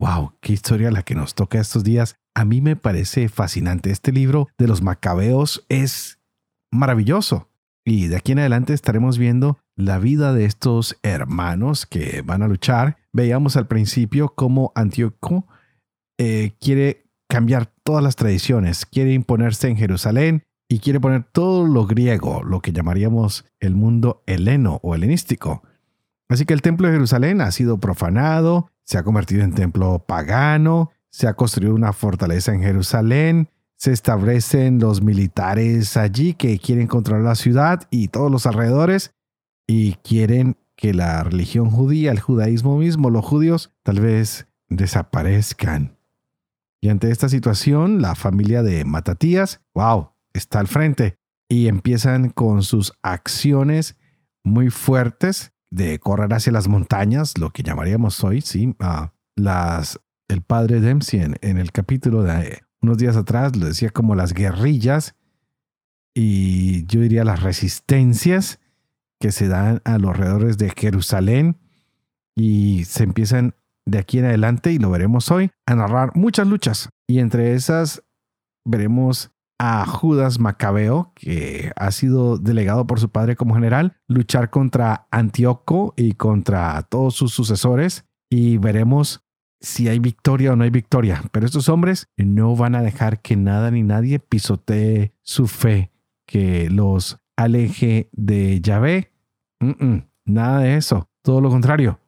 Wow, qué historia la que nos toca estos días. A mí me parece fascinante. Este libro de los macabeos es maravilloso. Y de aquí en adelante estaremos viendo la vida de estos hermanos que van a luchar. Veíamos al principio cómo Antíoco eh, quiere cambiar todas las tradiciones, quiere imponerse en Jerusalén y quiere poner todo lo griego, lo que llamaríamos el mundo heleno o helenístico. Así que el templo de Jerusalén ha sido profanado, se ha convertido en templo pagano, se ha construido una fortaleza en Jerusalén, se establecen los militares allí que quieren controlar la ciudad y todos los alrededores y quieren que la religión judía, el judaísmo mismo, los judíos, tal vez desaparezcan. Y ante esta situación, la familia de Matatías, wow, está al frente y empiezan con sus acciones muy fuertes de correr hacia las montañas, lo que llamaríamos hoy, sí, las, el padre Dempsey en, el capítulo de unos días atrás lo decía como las guerrillas y yo diría las resistencias que se dan a los alrededores de Jerusalén y se empiezan de aquí en adelante, y lo veremos hoy, a narrar muchas luchas. Y entre esas veremos a Judas Macabeo, que ha sido delegado por su padre como general, luchar contra Antíoco y contra todos sus sucesores y veremos si hay victoria o no hay victoria. Pero estos hombres no van a dejar que nada ni nadie pisotee su fe, que los aleje de Yahvé. nada de eso, todo lo contrario.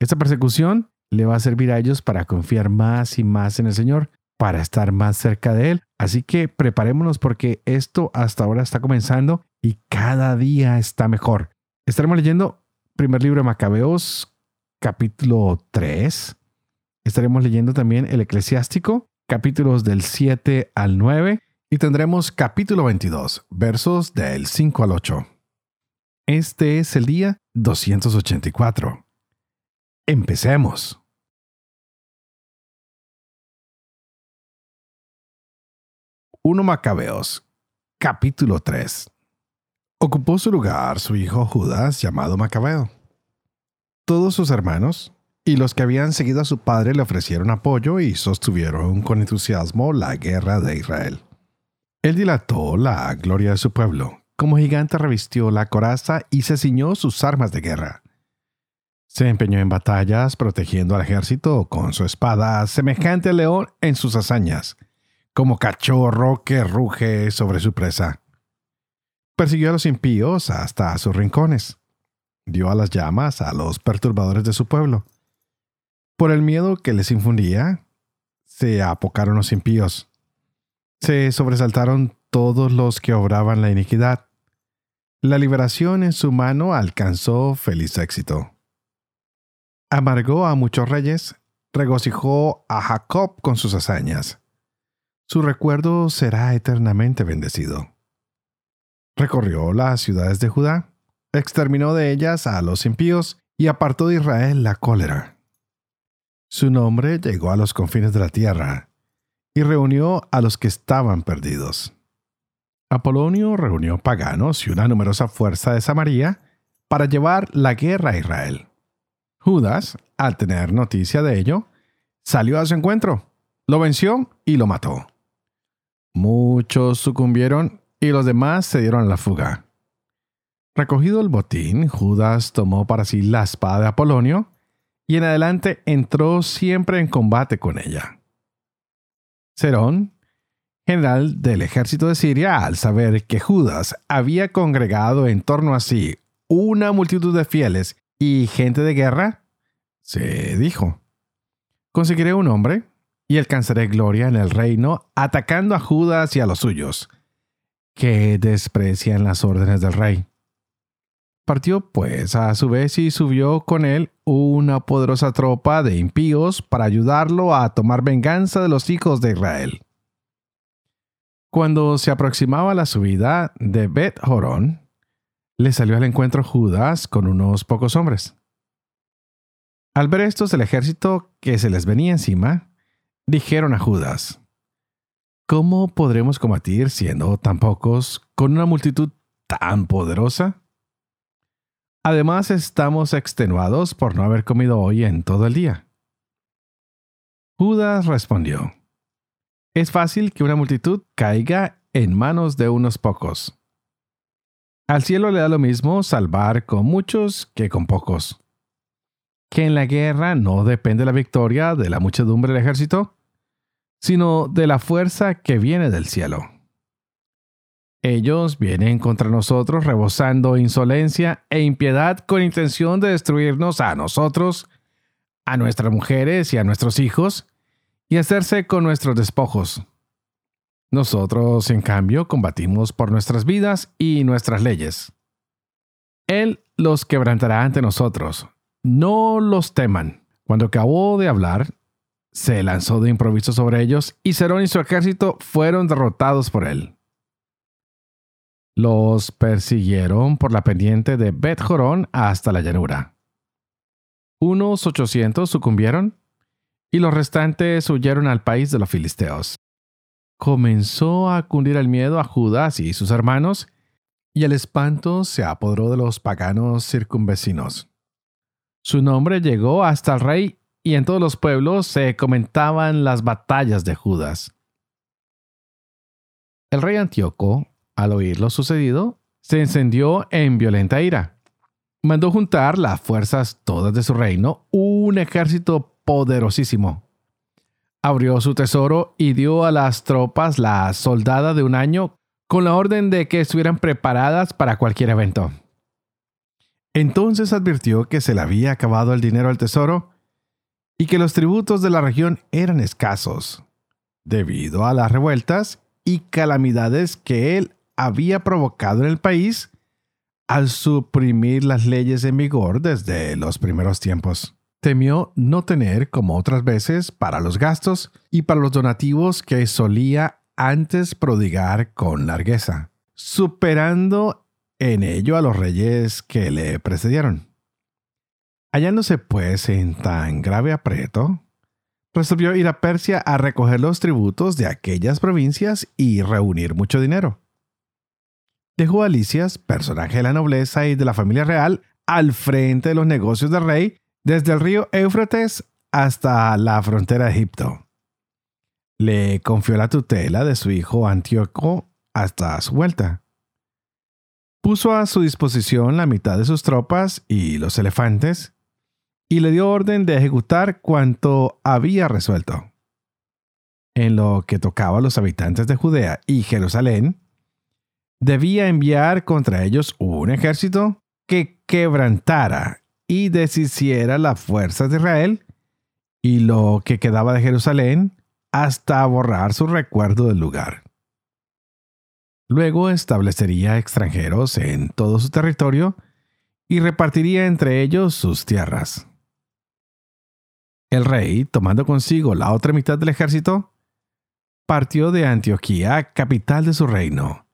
Esta persecución le va a servir a ellos para confiar más y más en el Señor para estar más cerca de Él. Así que preparémonos porque esto hasta ahora está comenzando y cada día está mejor. Estaremos leyendo primer libro de Macabeos, capítulo 3. Estaremos leyendo también el eclesiástico, capítulos del 7 al 9. Y tendremos capítulo 22, versos del 5 al 8. Este es el día 284. Empecemos. 1 Macabeos, capítulo 3. Ocupó su lugar su hijo Judas, llamado Macabeo. Todos sus hermanos y los que habían seguido a su padre le ofrecieron apoyo y sostuvieron con entusiasmo la guerra de Israel. Él dilató la gloria de su pueblo. Como gigante revistió la coraza y se ciñó sus armas de guerra. Se empeñó en batallas protegiendo al ejército con su espada, semejante al león en sus hazañas como cachorro que ruge sobre su presa. Persiguió a los impíos hasta sus rincones. Dio a las llamas a los perturbadores de su pueblo. Por el miedo que les infundía, se apocaron los impíos. Se sobresaltaron todos los que obraban la iniquidad. La liberación en su mano alcanzó feliz éxito. Amargó a muchos reyes, regocijó a Jacob con sus hazañas su recuerdo será eternamente bendecido. Recorrió las ciudades de Judá, exterminó de ellas a los impíos y apartó de Israel la cólera. Su nombre llegó a los confines de la tierra y reunió a los que estaban perdidos. Apolonio reunió paganos y una numerosa fuerza de Samaria para llevar la guerra a Israel. Judas, al tener noticia de ello, salió a su encuentro, lo venció y lo mató. Muchos sucumbieron y los demás se dieron la fuga. Recogido el botín, Judas tomó para sí la espada de Apolonio y en adelante entró siempre en combate con ella. Serón, general del ejército de Siria, al saber que Judas había congregado en torno a sí una multitud de fieles y gente de guerra, se dijo, conseguiré un hombre y alcanzaré gloria en el reino atacando a Judas y a los suyos, que desprecian las órdenes del rey. Partió pues a su vez y subió con él una poderosa tropa de impíos para ayudarlo a tomar venganza de los hijos de Israel. Cuando se aproximaba la subida de Bet Jorón, le salió al encuentro Judas con unos pocos hombres. Al ver estos del ejército que se les venía encima, dijeron a Judas, ¿Cómo podremos combatir siendo tan pocos con una multitud tan poderosa? Además estamos extenuados por no haber comido hoy en todo el día. Judas respondió, Es fácil que una multitud caiga en manos de unos pocos. Al cielo le da lo mismo salvar con muchos que con pocos. Que en la guerra no depende la victoria de la muchedumbre del ejército, sino de la fuerza que viene del cielo. Ellos vienen contra nosotros rebosando insolencia e impiedad con intención de destruirnos a nosotros, a nuestras mujeres y a nuestros hijos, y hacerse con nuestros despojos. Nosotros, en cambio, combatimos por nuestras vidas y nuestras leyes. Él los quebrantará ante nosotros. No los teman. Cuando acabó de hablar, se lanzó de improviso sobre ellos y Cerón y su ejército fueron derrotados por él. Los persiguieron por la pendiente de Bet Jorón hasta la llanura. Unos ochocientos sucumbieron y los restantes huyeron al país de los filisteos. Comenzó a cundir el miedo a Judas y sus hermanos, y el espanto se apoderó de los paganos circunvecinos. Su nombre llegó hasta el rey y en todos los pueblos se comentaban las batallas de Judas. El rey Antíoco, al oír lo sucedido, se encendió en violenta ira. Mandó juntar las fuerzas todas de su reino, un ejército poderosísimo. Abrió su tesoro y dio a las tropas la soldada de un año con la orden de que estuvieran preparadas para cualquier evento. Entonces advirtió que se le había acabado el dinero al tesoro y que los tributos de la región eran escasos, debido a las revueltas y calamidades que él había provocado en el país al suprimir las leyes en vigor desde los primeros tiempos. Temió no tener, como otras veces, para los gastos y para los donativos que solía antes prodigar con largueza, superando en ello a los reyes que le precedieron. Hallándose pues en tan grave aprieto, resolvió ir a Persia a recoger los tributos de aquellas provincias y reunir mucho dinero. Dejó a Licias, personaje de la nobleza y de la familia real, al frente de los negocios del rey, desde el río Éufrates hasta la frontera de Egipto. Le confió la tutela de su hijo Antíoco hasta su vuelta. Puso a su disposición la mitad de sus tropas y los elefantes, y le dio orden de ejecutar cuanto había resuelto. En lo que tocaba a los habitantes de Judea y Jerusalén, debía enviar contra ellos un ejército que quebrantara y deshiciera las fuerzas de Israel y lo que quedaba de Jerusalén hasta borrar su recuerdo del lugar. Luego establecería extranjeros en todo su territorio y repartiría entre ellos sus tierras. El rey, tomando consigo la otra mitad del ejército, partió de Antioquía, capital de su reino,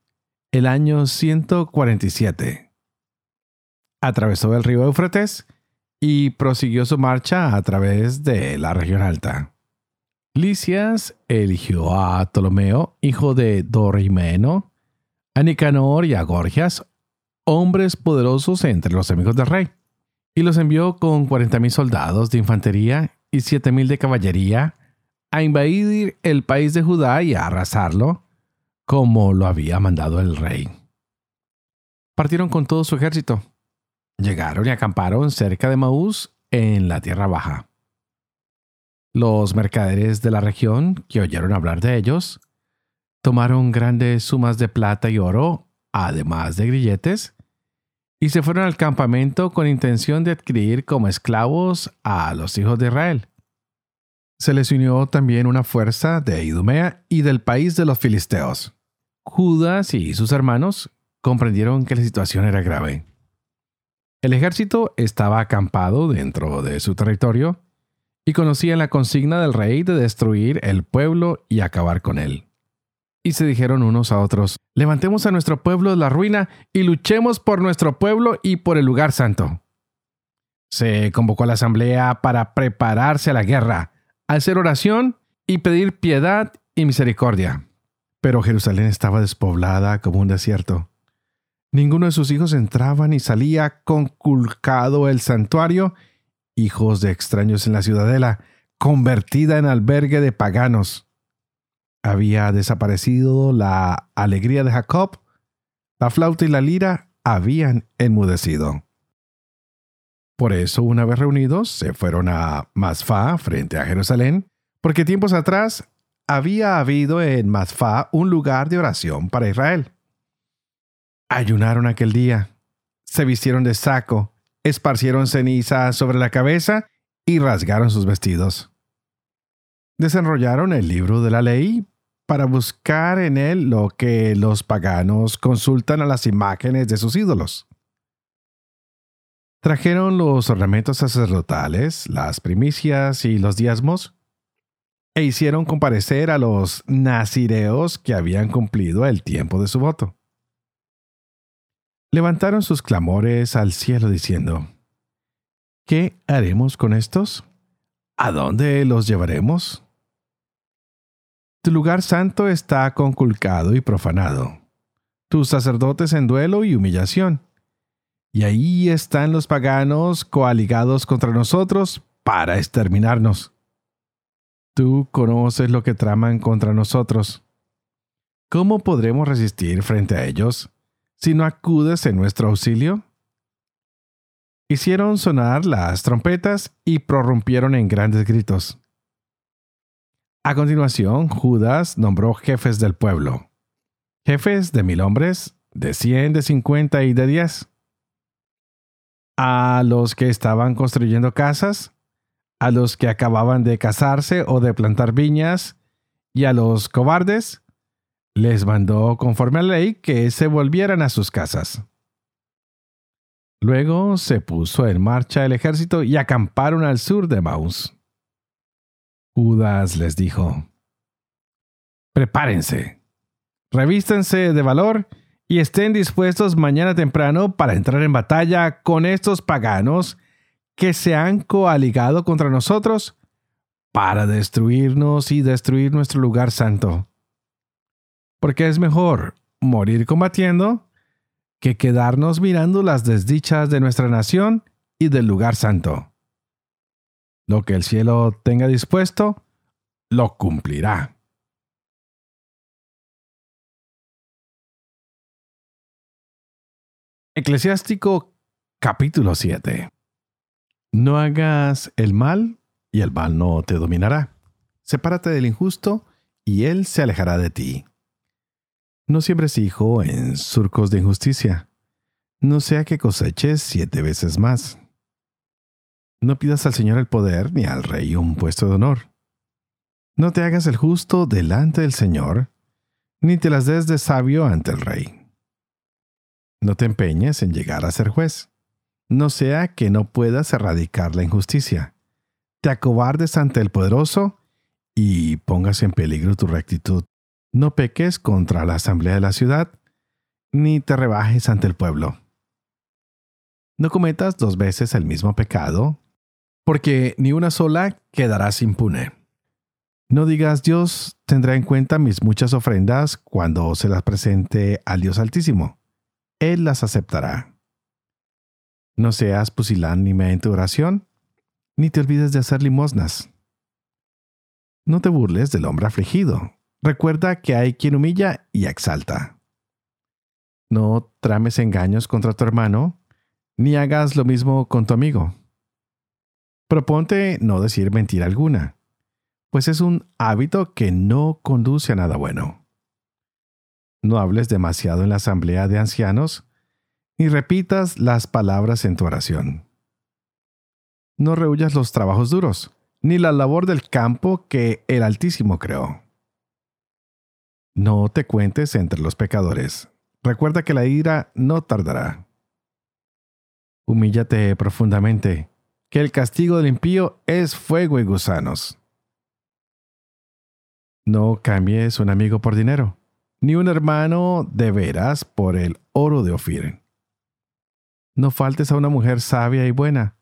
el año 147. Atravesó el río Éufrates y prosiguió su marcha a través de la región alta. Licias eligió a Ptolomeo, hijo de Dorimeno, a Nicanor y a Gorgias, hombres poderosos entre los amigos del rey, y los envió con cuarenta mil soldados de infantería y siete mil de caballería a invadir el país de Judá y a arrasarlo, como lo había mandado el rey. Partieron con todo su ejército. Llegaron y acamparon cerca de Maús, en la tierra baja. Los mercaderes de la región, que oyeron hablar de ellos, tomaron grandes sumas de plata y oro, además de grilletes, y se fueron al campamento con intención de adquirir como esclavos a los hijos de Israel. Se les unió también una fuerza de Idumea y del país de los filisteos. Judas y sus hermanos comprendieron que la situación era grave. El ejército estaba acampado dentro de su territorio y conocían la consigna del rey de destruir el pueblo y acabar con él. Y se dijeron unos a otros, levantemos a nuestro pueblo de la ruina y luchemos por nuestro pueblo y por el lugar santo. Se convocó a la asamblea para prepararse a la guerra, hacer oración y pedir piedad y misericordia. Pero Jerusalén estaba despoblada como un desierto. Ninguno de sus hijos entraba ni salía, conculcado el santuario, hijos de extraños en la ciudadela, convertida en albergue de paganos. Había desaparecido la alegría de Jacob, la flauta y la lira habían enmudecido. Por eso, una vez reunidos, se fueron a Masfa, frente a Jerusalén, porque tiempos atrás había habido en Masfa un lugar de oración para Israel. Ayunaron aquel día, se vistieron de saco, esparcieron ceniza sobre la cabeza y rasgaron sus vestidos. Desenrollaron el libro de la ley para buscar en él lo que los paganos consultan a las imágenes de sus ídolos. Trajeron los ornamentos sacerdotales, las primicias y los diezmos, e hicieron comparecer a los nazireos que habían cumplido el tiempo de su voto. Levantaron sus clamores al cielo diciendo, ¿Qué haremos con estos? ¿A dónde los llevaremos? Tu lugar santo está conculcado y profanado, tus sacerdotes en duelo y humillación y ahí están los paganos coaligados contra nosotros para exterminarnos. Tú conoces lo que traman contra nosotros. ¿Cómo podremos resistir frente a ellos si no acudes en nuestro auxilio? Hicieron sonar las trompetas y prorrumpieron en grandes gritos. A continuación, Judas nombró jefes del pueblo, jefes de mil hombres, de cien, de cincuenta y de diez a los que estaban construyendo casas, a los que acababan de casarse o de plantar viñas, y a los cobardes, les mandó conforme a la ley que se volvieran a sus casas. Luego se puso en marcha el ejército y acamparon al sur de Maús. Judas les dijo, Prepárense, revístense de valor y estén dispuestos mañana temprano para entrar en batalla con estos paganos que se han coaligado contra nosotros para destruirnos y destruir nuestro lugar santo. Porque es mejor morir combatiendo que quedarnos mirando las desdichas de nuestra nación y del lugar santo. Lo que el cielo tenga dispuesto, lo cumplirá. Eclesiástico capítulo 7. No hagas el mal y el mal no te dominará. Sepárate del injusto y él se alejará de ti. No siembres hijo en surcos de injusticia, no sea que coseches siete veces más. No pidas al Señor el poder ni al rey un puesto de honor. No te hagas el justo delante del Señor, ni te las des de sabio ante el rey. No te empeñes en llegar a ser juez, no sea que no puedas erradicar la injusticia. Te acobardes ante el poderoso y pongas en peligro tu rectitud. No peques contra la asamblea de la ciudad, ni te rebajes ante el pueblo. No cometas dos veces el mismo pecado, porque ni una sola quedarás impune. No digas Dios tendrá en cuenta mis muchas ofrendas cuando se las presente al Dios Altísimo. Él las aceptará. No seas pusilánime en tu oración, ni te olvides de hacer limosnas. No te burles del hombre afligido. Recuerda que hay quien humilla y exalta. No trames engaños contra tu hermano, ni hagas lo mismo con tu amigo. Proponte no decir mentira alguna, pues es un hábito que no conduce a nada bueno. No hables demasiado en la asamblea de ancianos, ni repitas las palabras en tu oración. No rehuyas los trabajos duros, ni la labor del campo que el Altísimo creó. No te cuentes entre los pecadores. Recuerda que la ira no tardará. Humíllate profundamente, que el castigo del impío es fuego y gusanos. No cambies un amigo por dinero, ni un hermano de veras por el oro de Ofir. No faltes a una mujer sabia y buena,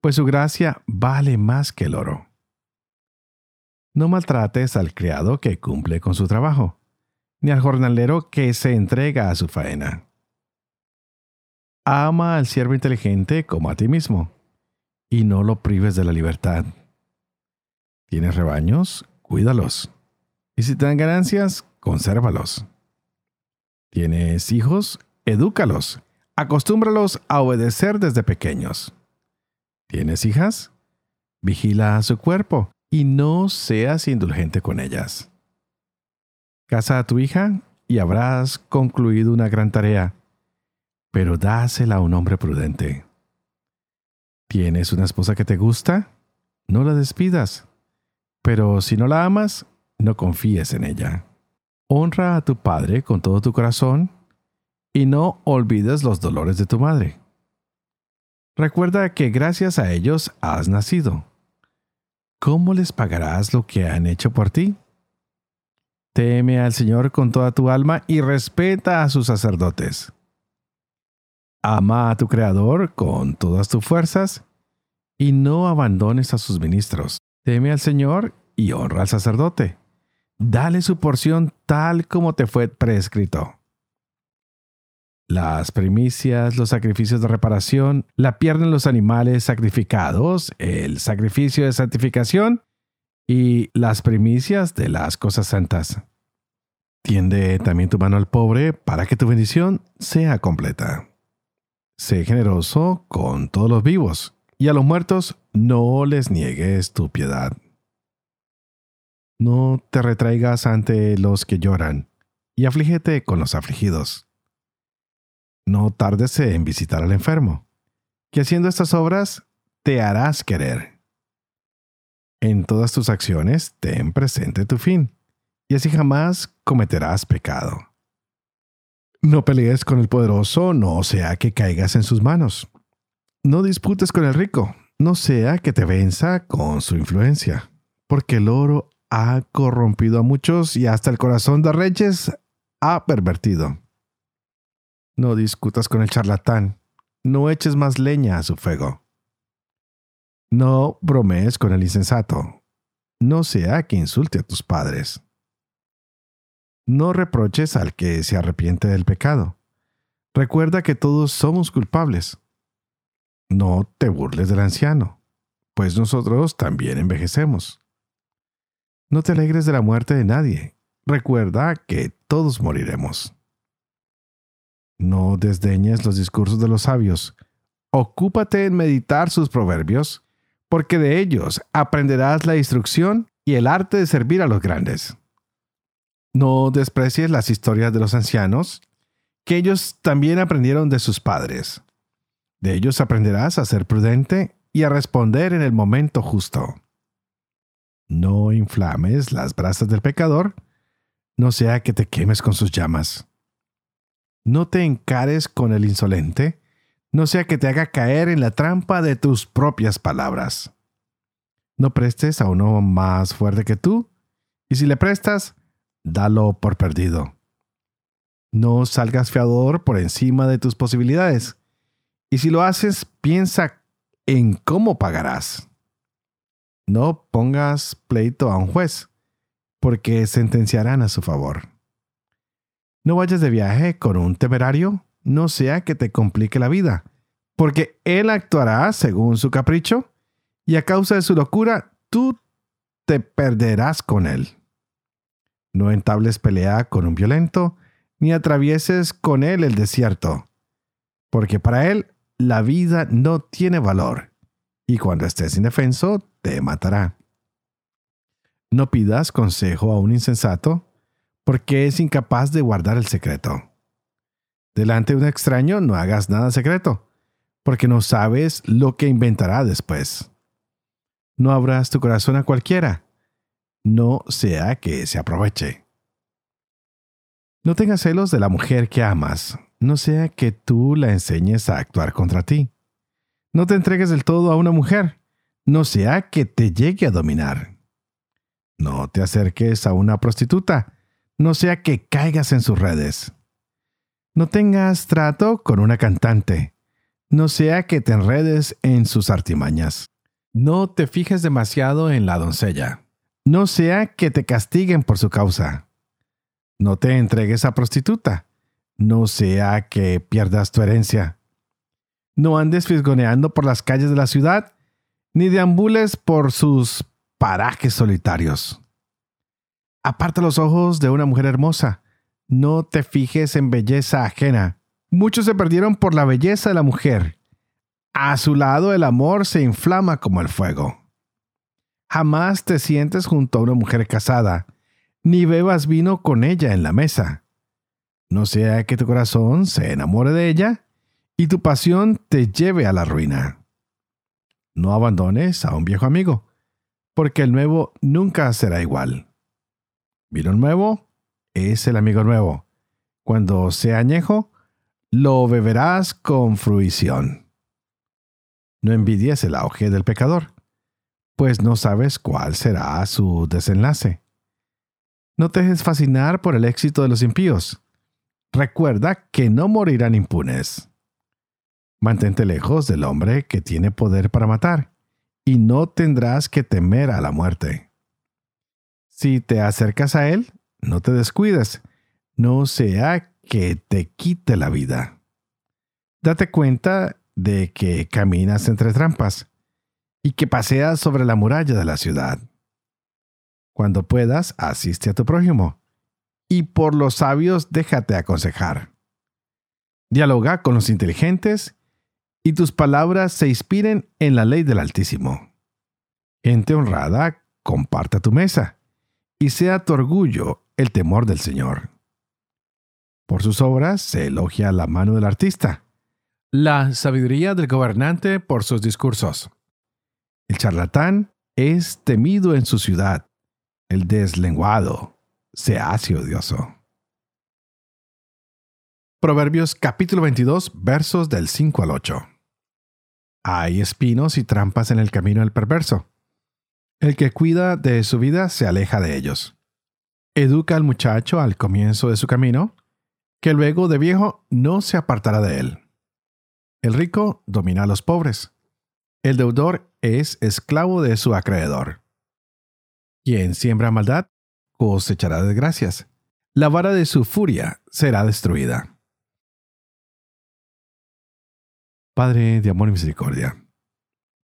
pues su gracia vale más que el oro. No maltrates al criado que cumple con su trabajo, ni al jornalero que se entrega a su faena. Ama al siervo inteligente como a ti mismo, y no lo prives de la libertad. ¿Tienes rebaños? Cuídalos. Y si te dan ganancias, consérvalos. ¿Tienes hijos? Edúcalos. Acostúmbralos a obedecer desde pequeños. ¿Tienes hijas? Vigila a su cuerpo y no seas indulgente con ellas. Casa a tu hija y habrás concluido una gran tarea, pero dásela a un hombre prudente. ¿Tienes una esposa que te gusta? No la despidas, pero si no la amas, no confíes en ella. Honra a tu padre con todo tu corazón y no olvides los dolores de tu madre. Recuerda que gracias a ellos has nacido. ¿Cómo les pagarás lo que han hecho por ti? Teme al Señor con toda tu alma y respeta a sus sacerdotes. Ama a tu Creador con todas tus fuerzas y no abandones a sus ministros. Teme al Señor y honra al sacerdote. Dale su porción tal como te fue prescrito. Las primicias, los sacrificios de reparación, la pierden los animales sacrificados, el sacrificio de santificación y las primicias de las cosas santas. Tiende también tu mano al pobre para que tu bendición sea completa. Sé generoso con todos los vivos y a los muertos no les niegues tu piedad. No te retraigas ante los que lloran y aflígete con los afligidos no tardes en visitar al enfermo, que haciendo estas obras te harás querer. En todas tus acciones ten presente tu fin, y así jamás cometerás pecado. No pelees con el poderoso, no sea que caigas en sus manos. No disputes con el rico, no sea que te venza con su influencia, porque el oro ha corrompido a muchos y hasta el corazón de reyes ha pervertido. No discutas con el charlatán, no eches más leña a su fuego. No bromees con el insensato, no sea que insulte a tus padres. No reproches al que se arrepiente del pecado. Recuerda que todos somos culpables. No te burles del anciano, pues nosotros también envejecemos. No te alegres de la muerte de nadie. Recuerda que todos moriremos. No desdeñes los discursos de los sabios. Ocúpate en meditar sus proverbios, porque de ellos aprenderás la instrucción y el arte de servir a los grandes. No desprecies las historias de los ancianos, que ellos también aprendieron de sus padres. De ellos aprenderás a ser prudente y a responder en el momento justo. No inflames las brasas del pecador, no sea que te quemes con sus llamas. No te encares con el insolente, no sea que te haga caer en la trampa de tus propias palabras. No prestes a uno más fuerte que tú, y si le prestas, dalo por perdido. No salgas fiador por encima de tus posibilidades, y si lo haces, piensa en cómo pagarás. No pongas pleito a un juez, porque sentenciarán a su favor. No vayas de viaje con un temerario, no sea que te complique la vida, porque él actuará según su capricho y a causa de su locura tú te perderás con él. No entables pelea con un violento, ni atravieses con él el desierto, porque para él la vida no tiene valor, y cuando estés indefenso te matará. No pidas consejo a un insensato, porque es incapaz de guardar el secreto. Delante de un extraño no hagas nada secreto, porque no sabes lo que inventará después. No abras tu corazón a cualquiera, no sea que se aproveche. No tengas celos de la mujer que amas, no sea que tú la enseñes a actuar contra ti. No te entregues del todo a una mujer, no sea que te llegue a dominar. No te acerques a una prostituta, no sea que caigas en sus redes. No tengas trato con una cantante, no sea que te enredes en sus artimañas. No te fijes demasiado en la doncella, no sea que te castiguen por su causa. No te entregues a prostituta, no sea que pierdas tu herencia. No andes fisgoneando por las calles de la ciudad, ni deambules por sus parajes solitarios. Aparta los ojos de una mujer hermosa. No te fijes en belleza ajena. Muchos se perdieron por la belleza de la mujer. A su lado el amor se inflama como el fuego. Jamás te sientes junto a una mujer casada, ni bebas vino con ella en la mesa. No sea que tu corazón se enamore de ella y tu pasión te lleve a la ruina. No abandones a un viejo amigo, porque el nuevo nunca será igual. Vino nuevo es el amigo nuevo. Cuando sea añejo, lo beberás con fruición. No envidies el auge del pecador, pues no sabes cuál será su desenlace. No te dejes fascinar por el éxito de los impíos. Recuerda que no morirán impunes. Mantente lejos del hombre que tiene poder para matar, y no tendrás que temer a la muerte. Si te acercas a Él, no te descuides, no sea que te quite la vida. Date cuenta de que caminas entre trampas y que paseas sobre la muralla de la ciudad. Cuando puedas, asiste a tu prójimo, y por los sabios déjate aconsejar. Dialoga con los inteligentes, y tus palabras se inspiren en la ley del Altísimo. Gente honrada, comparta tu mesa y sea tu orgullo el temor del Señor. Por sus obras se elogia la mano del artista, la sabiduría del gobernante por sus discursos. El charlatán es temido en su ciudad, el deslenguado se hace odioso. Proverbios capítulo 22 versos del 5 al 8. Hay espinos y trampas en el camino del perverso el que cuida de su vida se aleja de ellos. Educa al muchacho al comienzo de su camino, que luego de viejo no se apartará de él. El rico domina a los pobres. El deudor es esclavo de su acreedor. Quien siembra maldad cosechará desgracias. La vara de su furia será destruida. Padre de amor y misericordia,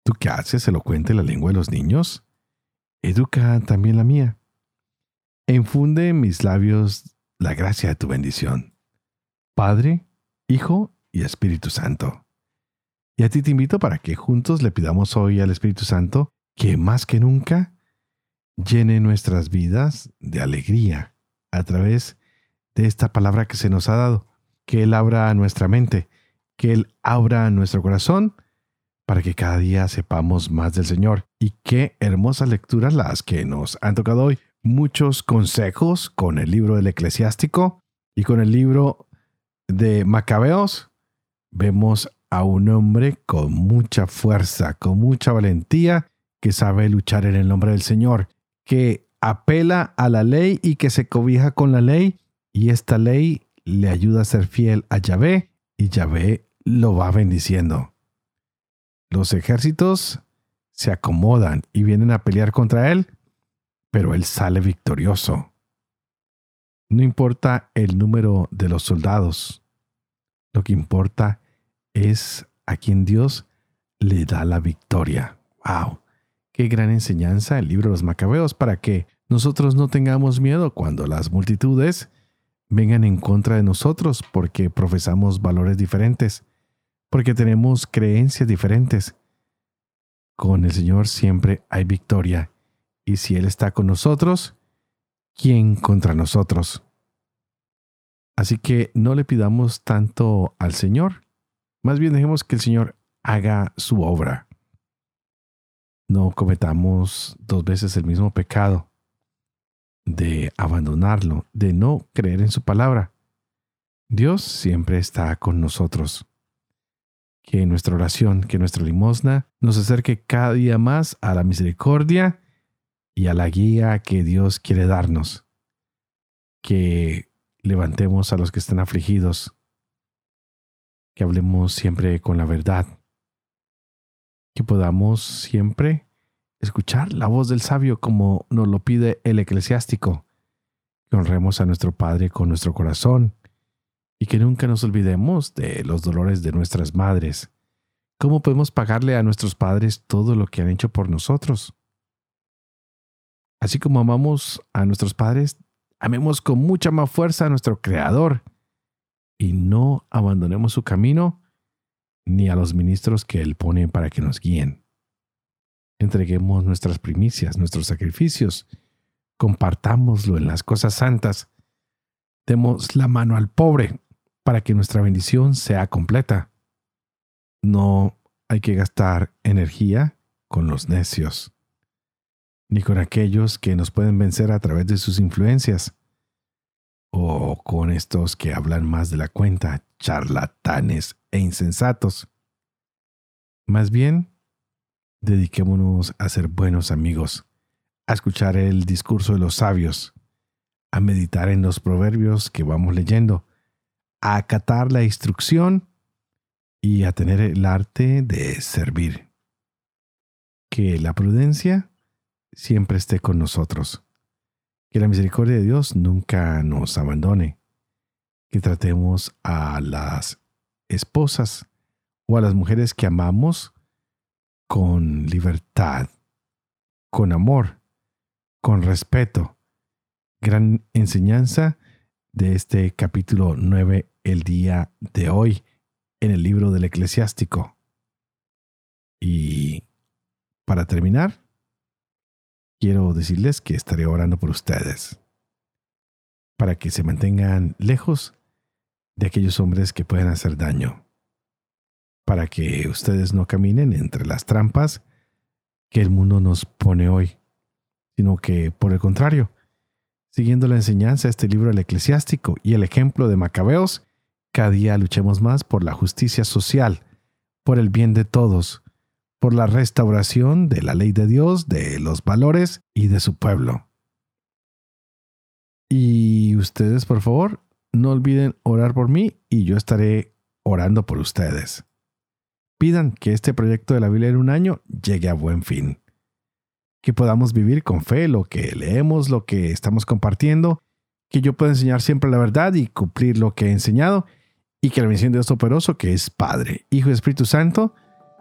¿tú qué haces elocuente la lengua de los niños? educa también la mía. Enfunde en mis labios la gracia de tu bendición. Padre, Hijo y Espíritu Santo. Y a ti te invito para que juntos le pidamos hoy al Espíritu Santo que más que nunca llene nuestras vidas de alegría a través de esta palabra que se nos ha dado, que Él abra nuestra mente, que Él abra nuestro corazón para que cada día sepamos más del Señor. Y qué hermosas lecturas las que nos han tocado hoy. Muchos consejos con el libro del eclesiástico y con el libro de Macabeos. Vemos a un hombre con mucha fuerza, con mucha valentía, que sabe luchar en el nombre del Señor, que apela a la ley y que se cobija con la ley, y esta ley le ayuda a ser fiel a Yahvé, y Yahvé lo va bendiciendo. Los ejércitos se acomodan y vienen a pelear contra él, pero él sale victorioso. No importa el número de los soldados, lo que importa es a quien Dios le da la victoria. ¡Wow! Qué gran enseñanza el libro de los Macabeos para que nosotros no tengamos miedo cuando las multitudes vengan en contra de nosotros porque profesamos valores diferentes porque tenemos creencias diferentes. Con el Señor siempre hay victoria, y si Él está con nosotros, ¿quién contra nosotros? Así que no le pidamos tanto al Señor, más bien dejemos que el Señor haga su obra. No cometamos dos veces el mismo pecado de abandonarlo, de no creer en su palabra. Dios siempre está con nosotros que nuestra oración, que nuestra limosna nos acerque cada día más a la misericordia y a la guía que Dios quiere darnos. Que levantemos a los que están afligidos, que hablemos siempre con la verdad, que podamos siempre escuchar la voz del sabio como nos lo pide el eclesiástico, que honremos a nuestro Padre con nuestro corazón y que nunca nos olvidemos de los dolores de nuestras madres. ¿Cómo podemos pagarle a nuestros padres todo lo que han hecho por nosotros? Así como amamos a nuestros padres, amemos con mucha más fuerza a nuestro Creador y no abandonemos su camino ni a los ministros que Él pone para que nos guíen. Entreguemos nuestras primicias, nuestros sacrificios, compartámoslo en las cosas santas, demos la mano al pobre para que nuestra bendición sea completa. No hay que gastar energía con los necios, ni con aquellos que nos pueden vencer a través de sus influencias, o con estos que hablan más de la cuenta, charlatanes e insensatos. Más bien, dediquémonos a ser buenos amigos, a escuchar el discurso de los sabios, a meditar en los proverbios que vamos leyendo, a acatar la instrucción y a tener el arte de servir. Que la prudencia siempre esté con nosotros. Que la misericordia de Dios nunca nos abandone. Que tratemos a las esposas o a las mujeres que amamos con libertad, con amor, con respeto. Gran enseñanza de este capítulo 9 el día de hoy en el libro del eclesiástico. Y para terminar, quiero decirles que estaré orando por ustedes, para que se mantengan lejos de aquellos hombres que pueden hacer daño, para que ustedes no caminen entre las trampas que el mundo nos pone hoy, sino que, por el contrario, Siguiendo la enseñanza de este libro del eclesiástico y el ejemplo de Macabeos, cada día luchemos más por la justicia social, por el bien de todos, por la restauración de la ley de Dios, de los valores y de su pueblo. Y ustedes, por favor, no olviden orar por mí y yo estaré orando por ustedes. Pidan que este proyecto de la Biblia en un año llegue a buen fin que podamos vivir con fe lo que leemos, lo que estamos compartiendo, que yo pueda enseñar siempre la verdad y cumplir lo que he enseñado, y que la misión de Dios Todopoderoso, que es Padre, Hijo y Espíritu Santo,